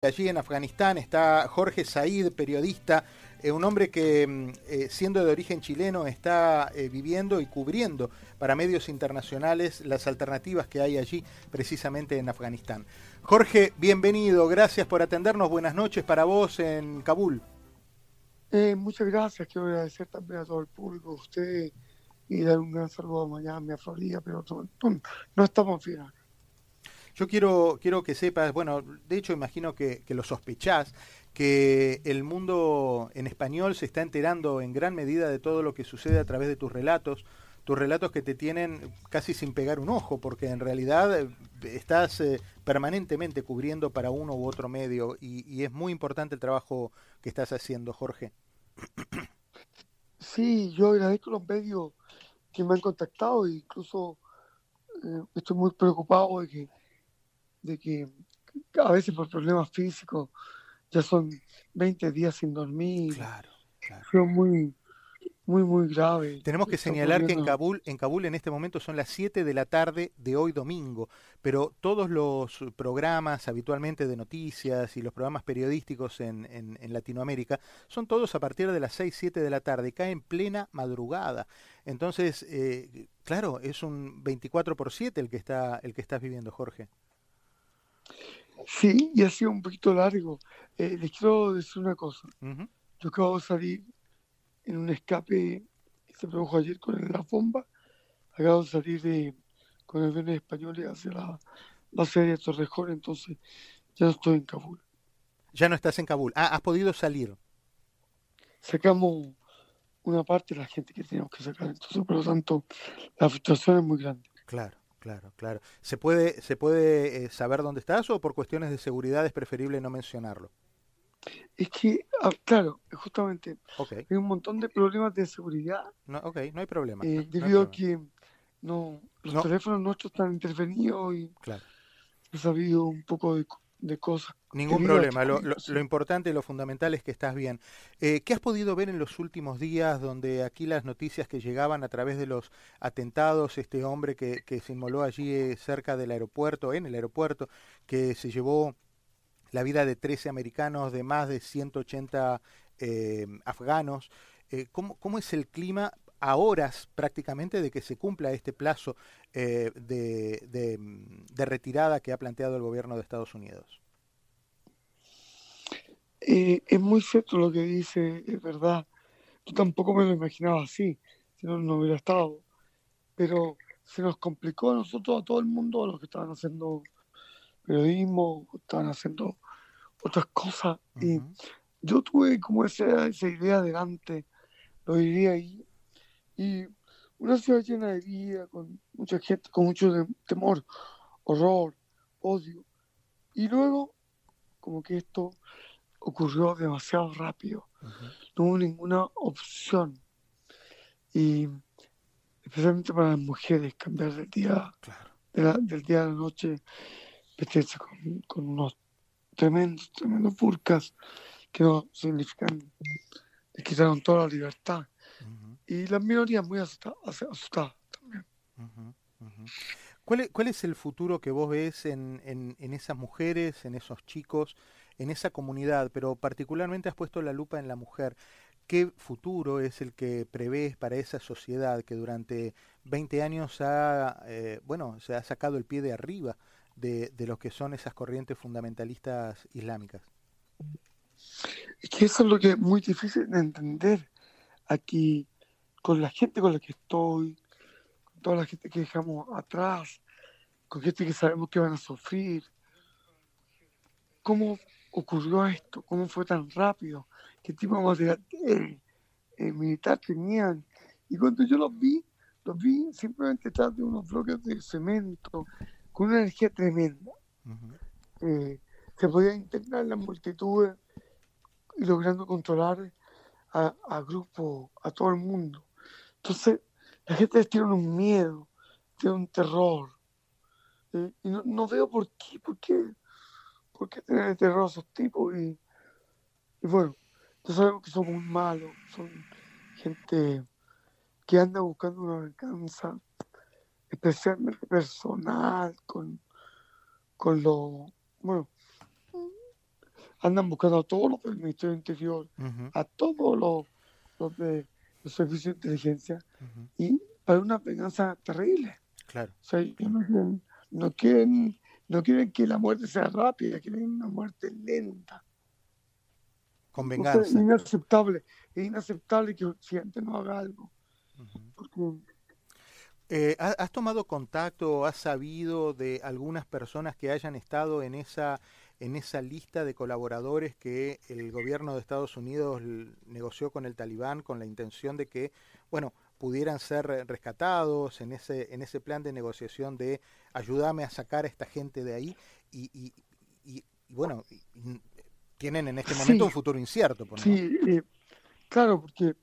Allí en Afganistán está Jorge Said, periodista, eh, un hombre que mm, eh, siendo de origen chileno está eh, viviendo y cubriendo para medios internacionales las alternativas que hay allí precisamente en Afganistán. Jorge, bienvenido, gracias por atendernos, buenas noches para vos en Kabul. muchas gracias, quiero agradecer también a todo el público, a usted y dar un gran saludo a Miami, a Florida, pero no, estamos bien yo quiero, quiero que sepas, bueno, de hecho imagino que, lo sospechás, que el mundo en español se está enterando en gran medida de todo lo que sucede a través de tus relatos, tus relatos que te tienen casi sin pegar un ojo, porque en realidad eh, estás eh, permanentemente cubriendo para uno u otro medio y, es muy importante el trabajo que estás haciendo, Jorge. Sí, yo agradezco los medios que me han contactado e incluso eh, estoy muy preocupado de que de que a veces por problemas físicos ya son 20 días sin dormir. Claro, claro. Son muy, muy, muy grave. Tenemos que señalar que en Kabul, en Kabul en este momento son las 7 de la tarde de hoy domingo, pero todos los programas habitualmente de noticias y los programas periodísticos en, en, Latinoamérica son todos a partir de las 6, 7 de la tarde, cae en plena madrugada. Entonces, eh, claro, es un 24 por 7 el que, está, el que estás viviendo, Jorge. Sí, y ha sido un poquito largo. Eh, les quiero decir una cosa. Yo acabo de salir en un escape que se produjo ayer con la bomba. Acabo de salir de, con aviones españoles hacia la base de Torrejón, entonces ya no estoy en Kabul. Ya no estás en Kabul. Ah, has podido salir. Sacamos una parte de la gente que teníamos que sacar, entonces por lo tanto la frustración es muy grande. Claro. Claro, claro. ¿Se puede, se puede eh, saber dónde estás o por cuestiones de seguridad es preferible no mencionarlo? Es que, ah, claro, justamente, hay un montón de problemas de seguridad. No, ok, no hay problema. Eh, debido a que no, los teléfonos nuestros están intervenidos y claro. ha habido un poco de de cosas. Ningún problema. Lo, lo, importante y lo fundamental es que estás bien. Eh, ¿Qué has podido ver en los últimos días donde aquí las noticias que llegaban a través de los atentados, este hombre que, que se inmoló allí eh, cerca del aeropuerto, en el aeropuerto, que se llevó la vida de 13 americanos, de más de 180 eh, afganos? ¿cómo, ¿Cómo es el clima a horas prácticamente de que se cumpla este plazo eh, de, de, retirada que ha planteado el gobierno de Estados Unidos. Eh, es muy cierto lo que dice, es verdad. Yo tampoco me lo imaginaba así, si no, no hubiera estado. Pero se nos complicó a nosotros, a todo el mundo, a los que estaban haciendo periodismo, estaban haciendo otras cosas. Y yo tuve como esa, esa idea delante, lo diría ahí, y una ciudad llena de vida, con mucha gente, con mucho temor, horror, odio. Y luego, como que esto ocurrió demasiado rápido. No hubo ninguna opción. Y especialmente para las mujeres, cambiar del día, del día a la noche, vestirse con, unos tremendos, tremendos burkas que no significan, les quitaron toda la libertad y las minorías muy asustadas, también. ¿Cuál, es, ¿Cuál es el futuro que vos ves en, en, esas mujeres, en esos chicos, en esa comunidad? Pero particularmente has puesto la lupa en la mujer. ¿Qué futuro es el que prevés para esa sociedad que durante 20 años ha, eh, bueno, se ha sacado el pie de arriba de, de lo que son esas corrientes fundamentalistas islámicas? Es que eso es lo que es muy difícil de entender. Aquí con la gente con la que estoy, con toda la gente que dejamos atrás, con gente que sabemos que van a sufrir. ¿Cómo ocurrió esto? ¿Cómo fue tan rápido? ¿Qué tipo de material eh, militar tenían? Y cuando yo los vi, los vi simplemente detrás de unos bloques de cemento con una energía tremenda. Eh, se podía integrar la multitud y logrando controlar a, a grupos, a todo el mundo. Entonces, la gente tiene un miedo, tiene un terror. Eh, y no, veo por qué, por qué, por qué tener terror a esos tipos. Y, bueno, ya sabemos que son muy malos, son gente que anda buscando una venganza, especialmente personal, con, con lo, bueno, andan buscando a todos los del Ministerio Interior, a todos los, los de los servicios de inteligencia, y para una venganza terrible. Claro. O sea, no quieren, no quieren, no quieren que la muerte sea rápida, quieren una muerte lenta. Con venganza. es inaceptable, es inaceptable que Occidente no haga algo. Eh, ¿Has tomado contacto o has sabido de algunas personas que hayan estado en esa, en esa lista de colaboradores que el gobierno de Estados Unidos negoció con el talibán con la intención de que, bueno, pudieran ser rescatados en ese, en ese plan de negociación de ayúdame a sacar a esta gente de ahí y, y, y, bueno, tienen en este momento un futuro incierto. Por sí, eh, claro, porque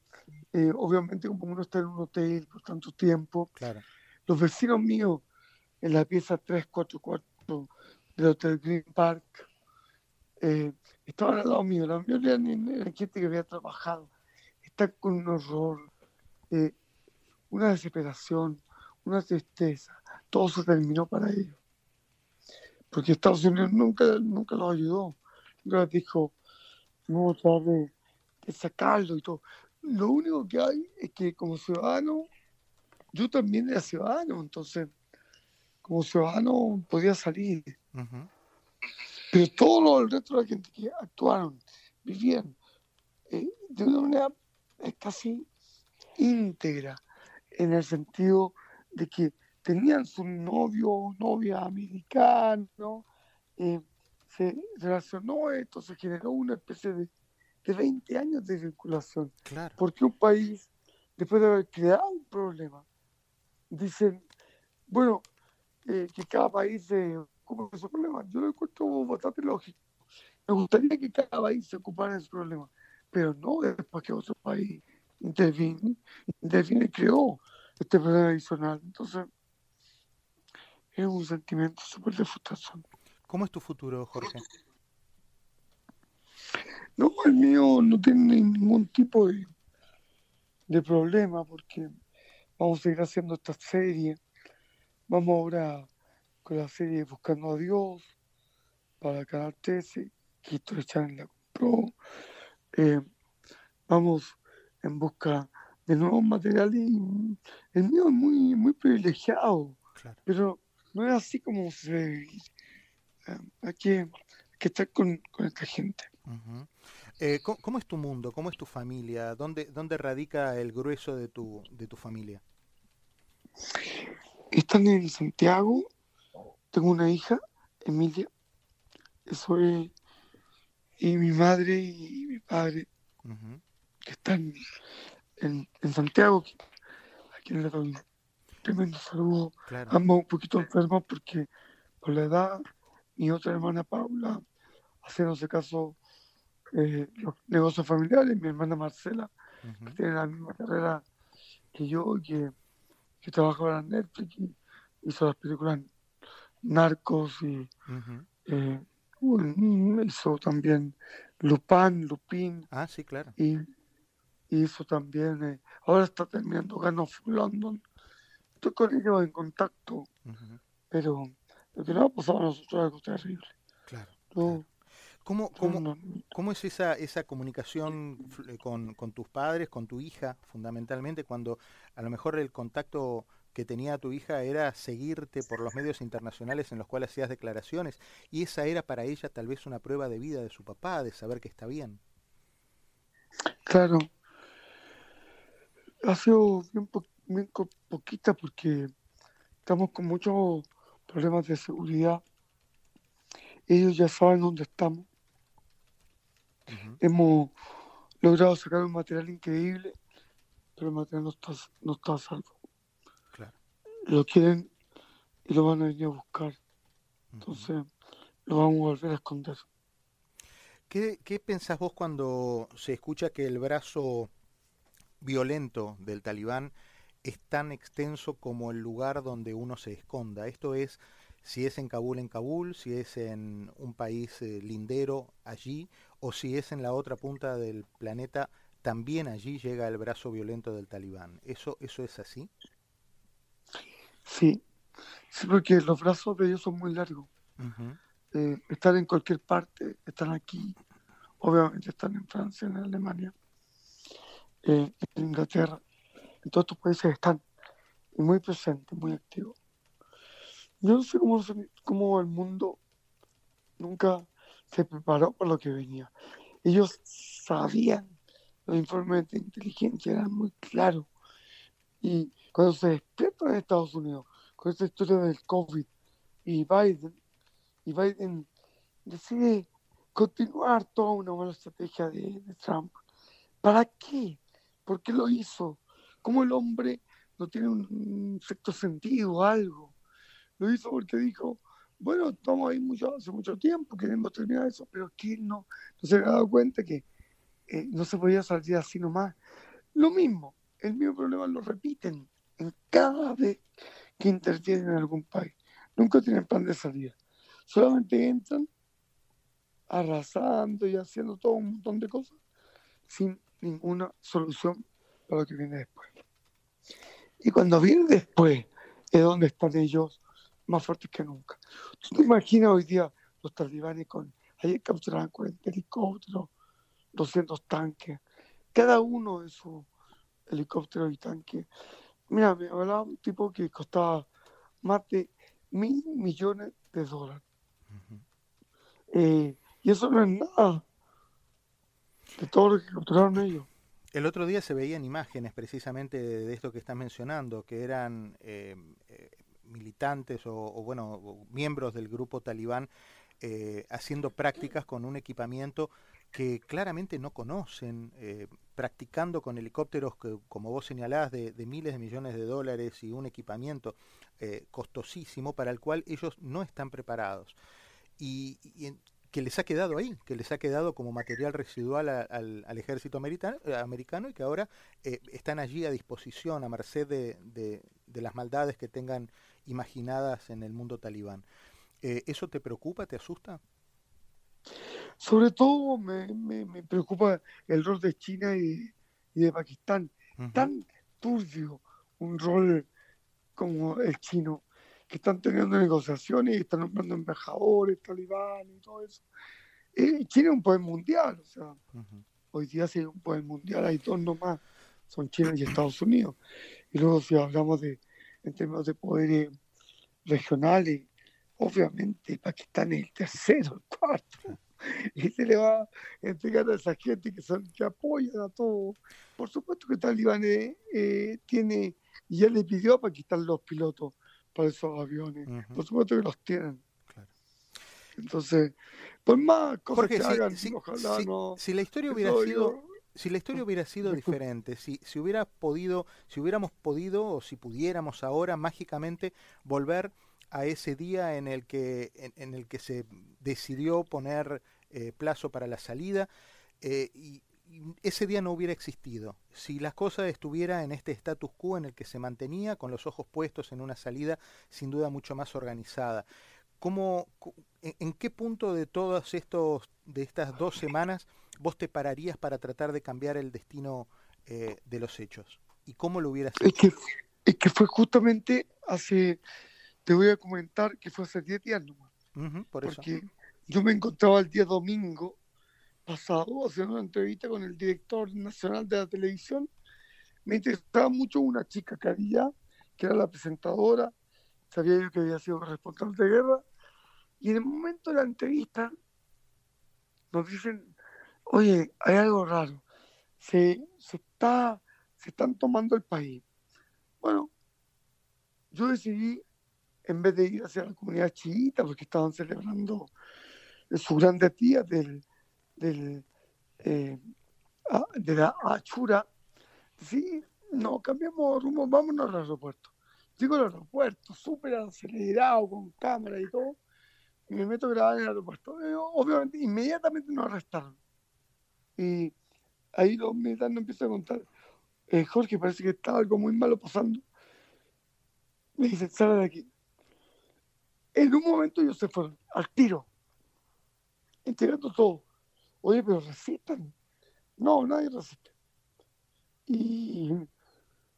eh, obviamente como uno está en un hotel por tanto tiempo, claro. los vecinos míos en la pieza 344 del Hotel Green Park eh, estaban al lado mío, la mayoría era gente que había trabajado, está con un horror, eh, una desesperación, una tristeza, todo se terminó para ellos. Porque Estados Unidos nunca, nunca los ayudó, nunca les dijo, a tratar de sacarlo y todo. Lo único que hay es que como ciudadano, yo también era ciudadano, entonces como ciudadano podía salir. Pero todo el resto de la gente que actuaron, vivían eh, de una manera eh, casi íntegra, en el sentido de que tenían su novio novia americano, eh, se relacionó esto, se generó una especie de de 20 años de vinculación. Porque un país, después de haber creado un problema, dicen, bueno, eh, que cada país se ocupe de su problema. Yo lo encuentro bastante lógico. Me gustaría que cada país se ocupara de su problema, pero no después que otro país intervine, intervine y creó este problema adicional. Entonces, es un sentimiento súper de frustración. ¿Cómo es tu futuro, Jorge? No, el mío no tiene ningún tipo de, de problema porque vamos a seguir haciendo esta serie. Vamos ahora con la serie Buscando a Dios para Canal 13, que History Channel la compró. Eh, vamos en busca de nuevos materiales el mío es muy, muy privilegiado, pero no es así como se debe vivir. Eh, hay, que, estar con, esta gente. Eh, ¿cómo, es tu mundo? ¿Cómo es tu familia? ¿Dónde, dónde radica el grueso de tu, de tu familia? Están en Santiago. Tengo una hija, Emilia. Eso es. Y mi madre y mi padre, que están en, Santiago, a quien le doy un tremendo saludo. Ambos un poquito enfermos porque por la edad, mi otra hermana Paula, haciéndose caso eh, los negocios familiares, mi hermana Marcela, que tiene la misma carrera que yo, que, que trabaja para Netflix y hizo las películas Narcos y eh, hizo también Lupin, Lupin. Ah, sí, claro. Y, hizo también, eh, ahora está terminando Gun of London. Estoy con ellos en contacto, pero lo que nos ha pasado a nosotros es algo terrible. Claro. ¿Cómo, cómo, cómo es esa, esa comunicación eh, con, con, tus padres, con tu hija, fundamentalmente, cuando a lo mejor el contacto que tenía tu hija era seguirte por los medios internacionales en los cuales hacías declaraciones, y esa era para ella tal vez una prueba de vida de su papá, de saber que está bien? Claro. Ha sido bien, bien poquita porque estamos con muchos problemas de seguridad ellos ya saben dónde estamos. Hemos logrado sacar un material increíble, pero el material no está, no está a salvo. Lo quieren y lo van a venir a buscar. Entonces lo vamos a volver a esconder. ¿Qué, ¿Qué pensás vos cuando se escucha que el brazo violento del talibán es tan extenso como el lugar donde uno se esconda? Esto es si es en Kabul, en Kabul, si es en un país eh, lindero allí, o si es en la otra punta del planeta, también allí llega el brazo violento del talibán. ¿Eso, eso es así? Sí, sí porque los brazos de ellos son muy largos. Eh, están en cualquier parte, están aquí, obviamente están en Francia, en Alemania, eh, en Inglaterra, en todos estos países están muy presentes, muy activos. Yo no sé cómo, cómo el mundo nunca se preparó para lo que venía. Ellos sabían, los informes de inteligencia eran muy claros. Y cuando se despiertan en Estados Unidos con esta historia del COVID y Biden, y Biden decide continuar toda una buena estrategia de, Trump. ¿Para qué? ¿Por qué lo hizo? ¿Cómo el hombre no tiene un, sexto sentido o algo? Lo hizo porque dijo, bueno, estamos ahí mucho, hace mucho tiempo, queremos terminar eso, pero que no, no se había dado cuenta que eh, no se podía salir así nomás. Lo mismo, el mismo problema lo repiten en cada vez que intervienen en algún país. Nunca tienen plan de salida. Solamente entran arrasando y haciendo todo un montón de cosas sin ninguna solución para lo que viene después. Y cuando viene después es donde están ellos más fuertes que nunca. ¿Tú te imaginas hoy día los talibanes con, ayer capturaban 40 helicópteros, 200 tanques, cada uno de sus helicópteros y tanques. Mira, me hablaba un tipo que costaba más de mil millones de dólares. eh, y eso no es nada de todo lo que capturaron ellos. El otro día se veían imágenes precisamente de, esto que estás mencionando, que eran eh, eh, militantes o, bueno, miembros del grupo talibán eh, haciendo prácticas con un equipamiento que claramente no conocen, practicando con helicópteros que, como vos señalás, de, miles de millones de dólares y un equipamiento costosísimo para el cual ellos no están preparados. Y, que les ha quedado ahí, que les ha quedado como material residual al, ejército eh, americano, y que ahora eh, están allí a disposición, a merced de, las maldades que tengan imaginadas en el mundo talibán. Eh, ¿Eso te preocupa, te asusta? Sobre todo me, preocupa el rol de China y, de Pakistán. Tan turbio un rol como el chino que están teniendo negociaciones y están nombrando embajadores, talibán y todo eso. Eh, China es un poder mundial, o sea, hoy día sí es un poder mundial, hay dos nomás, son China y Estados Unidos. Y luego si hablamos de, en términos de poderes regionales, obviamente Pakistán es el tercero, el cuarto. Y se le va a entregar a esa gente que, son, que apoyan a todo. Por supuesto que Talibán eh, eh tiene, y ya le pidió a Pakistán los pilotos para esos aviones. Por supuesto que los tienen. Entonces, pues más cosas que hagan, si, ojalá no. Si la historia hubiera sido. Si la historia hubiera sido diferente, si, si hubiera podido, si hubiéramos podido o si pudiéramos ahora mágicamente volver a ese día en el que, en, el que se decidió poner eh, plazo para la salida eh, y, ese día no hubiera existido. Si las cosas estuvieran en este status quo en el que se mantenía, con los ojos puestos en una salida sin duda mucho más organizada. ¿Cómo, en, qué punto de todas estos, de estas dos semanas vos te pararías para tratar de cambiar el destino eh, de los hechos? ¿Y cómo lo hubieras hecho? Es que, es que fue justamente hace, te voy a comentar que fue hace 10 días nomás. por porque yo me encontraba el día domingo pasado haciendo una entrevista con el director nacional de la televisión. Me interesaba mucho una chica que había, que era la presentadora, sabía yo que había sido responsable de guerra, y en el momento de la entrevista nos dicen, oye, hay algo raro, se, se, está, se están tomando el país. Bueno, yo decidí, en vez de ir hacia la comunidad chiita, porque estaban celebrando su grande día del del, eh, de la Achura, sí, no, cambiamos rumbo, vámonos al aeropuerto. Digo al aeropuerto, súper acelerado, con cámara y todo, y me meto a grabar en el aeropuerto. Eh, obviamente, inmediatamente nos arrestaron. Y ahí los militares empiezan a contar, eh, Jorge, parece que estaba algo muy malo pasando. Me dicen, sale de aquí. En un momento ellos se fueron, al tiro, entregando todo. Oye, pero resisten. No, nadie resiste. Y,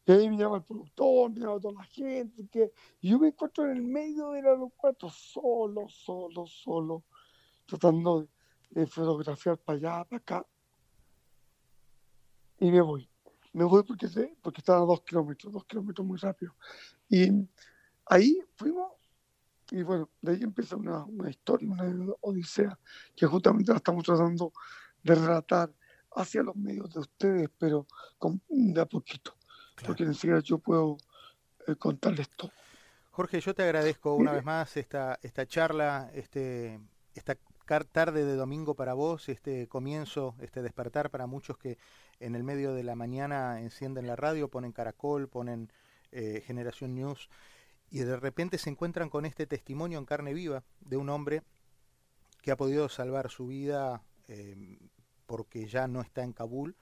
ahí me llama el productor, me llama toda la gente. Que, y yo me encuentro en el medio del aeropuerto, solo, solo, solo, tratando de fotografiar para allá, para acá, y me voy. Me voy porque, porque estaba a dos kilómetros, dos kilómetros muy rápido. Y ahí fuimos, y bueno, de ahí empieza una, una historia, una odisea, que justamente la estamos tratando de relatar hacia los medios de ustedes, pero con, de a poquito, porque ni siquiera yo puedo eh, contarles todo. Jorge, yo te agradezco una vez más esta, esta charla, este, esta tarde de domingo para vos, este comienzo, este despertar para muchos que en el medio de la mañana encienden la radio, ponen Caracol, ponen eh, Generación News y de repente se encuentran con este testimonio en carne viva de un hombre que ha podido salvar su vida eh, porque ya no está en Kabul,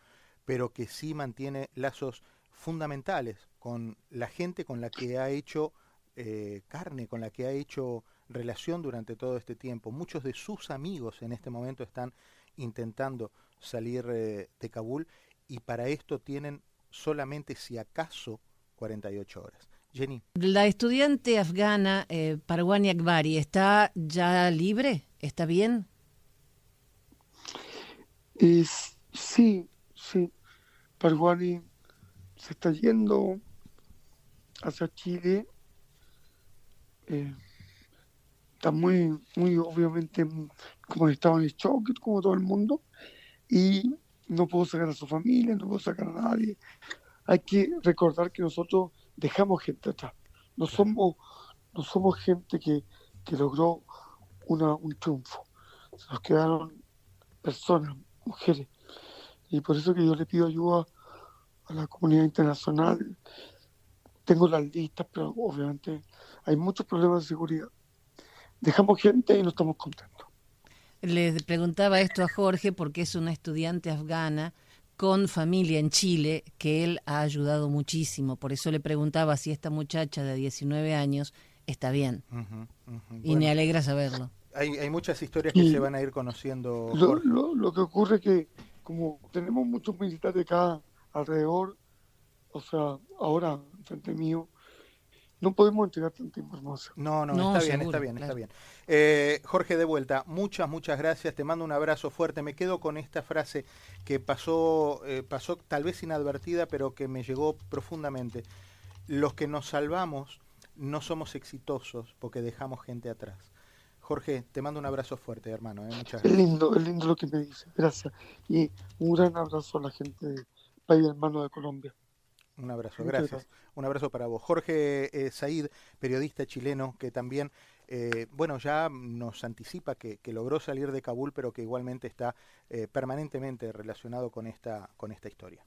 pero que sí mantiene lazos fundamentales con la gente con la que ha hecho eh, carne, con la que ha hecho relación durante todo este tiempo. Muchos de sus amigos en este momento están intentando salir eh, de Kabul y para esto tienen solamente, si acaso, 48 horas. Jenny. La estudiante afgana eh, Parwani Akbari, ¿está ya libre? ¿Está bien? sí, sí. Parwani se está yendo hacia Chile. Eh, está muy, muy obviamente, como estaba en shock, como todo el mundo, y no puedo sacar a su familia, no puedo sacar a nadie. Hay que recordar que nosotros dejamos gente atrás. No somos, no somos gente que, que logró una, un triunfo. Se nos quedaron personas, mujeres. Y por eso que yo le pido ayuda a la comunidad internacional. Tengo las listas, pero obviamente hay muchos problemas de seguridad. Dejamos gente y no estamos contentos. Le preguntaba esto a Jorge porque es una estudiante afgana con familia en Chile que él ha ayudado muchísimo. Por eso le preguntaba si esta muchacha de 19 años está bien. Y me alegra saberlo. Hay, hay muchas historias que se van a ir conociendo. Lo, lo, que ocurre es que como tenemos muchos militares acá alrededor, o sea, ahora frente mío, no podemos entregar tanta información. No, no, está bien, está bien, está bien. Eh, Jorge, de vuelta, muchas, muchas gracias. Te mando un abrazo fuerte. Me quedo con esta frase que pasó, eh, pasó tal vez inadvertida, pero que me llegó profundamente. Los que nos salvamos no somos exitosos porque dejamos gente atrás. Jorge, te mando un abrazo fuerte, hermano. ¿eh? Muchas gracias. Es lindo, es lindo lo que me dice. Gracias. Y un gran abrazo a la gente del país hermano de Colombia. Un abrazo, gracias. Un abrazo para vos. Jorge eh, Said, periodista chileno, que también, eh, bueno, ya nos anticipa que, logró salir de Kabul, pero que igualmente está eh, permanentemente relacionado con esta, con esta historia.